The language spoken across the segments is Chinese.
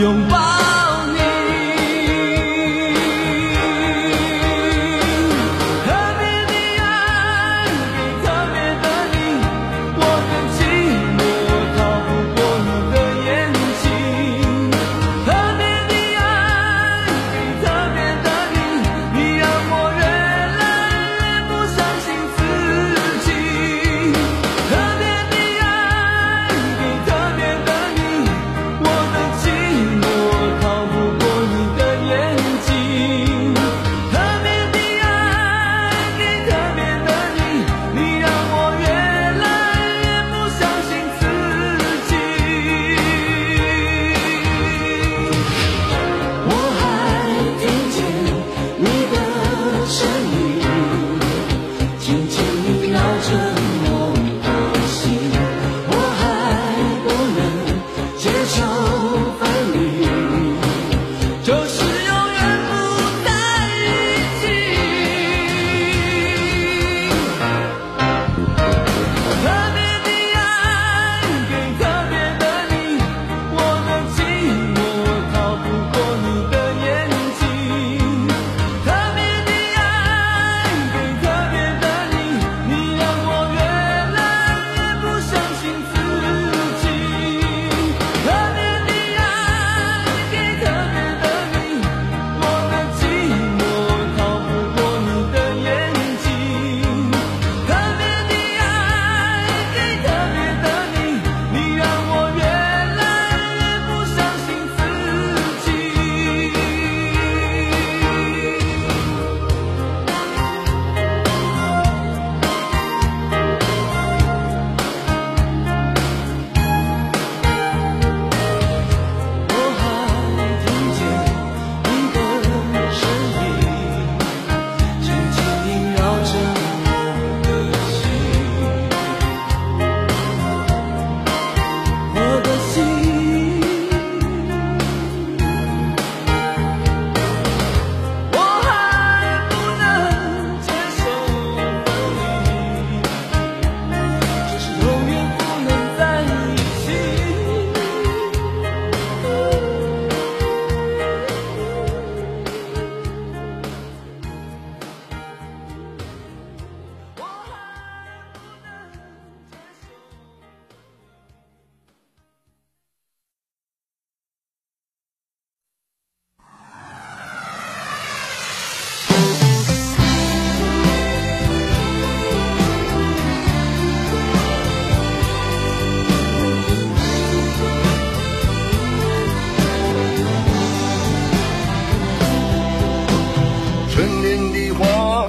拥抱。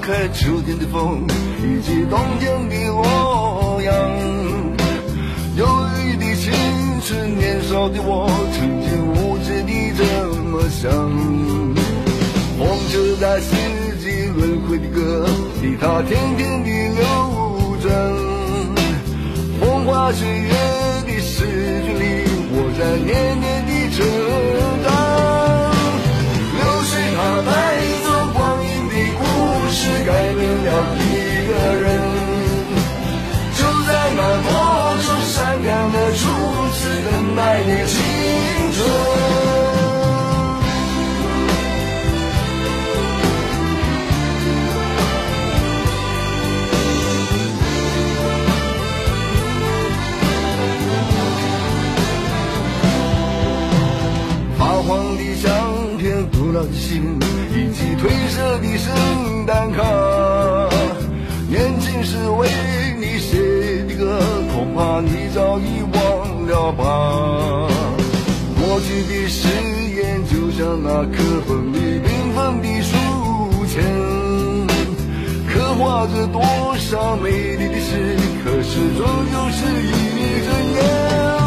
开秋天的风以及冬天的落阳忧郁的青春年少的我曾经无知的这么想。风车在四季轮回的歌里它天天地流转。风花雪月的诗句里我在年年的成。你青春发黄的相片古老的信以及褪色的圣诞卡年轻时为你写的歌恐怕你早已忘了吧。过去的誓言就像那课本里缤纷的书签，刻画着多少美丽的诗，可是终究是一阵烟。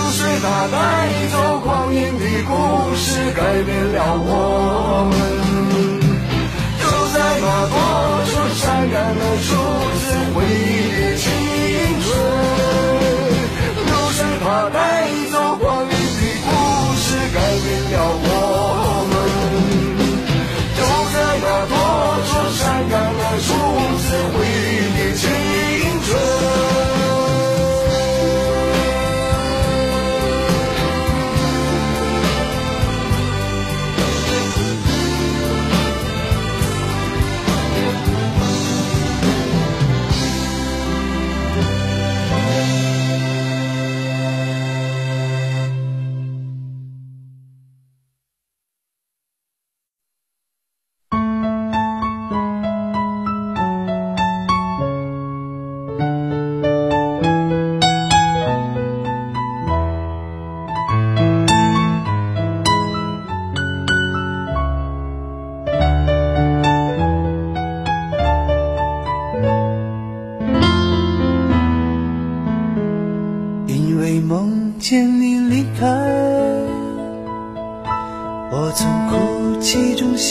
流水它带走光阴的故事，改变了我们。就在那多愁善感的初次，回忆的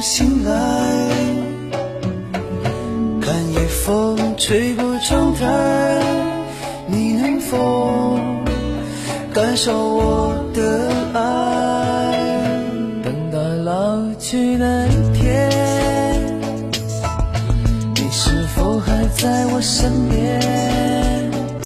醒来看夜风吹过窗台你能否感受我的爱？等到老去那一天你是否还在我身边？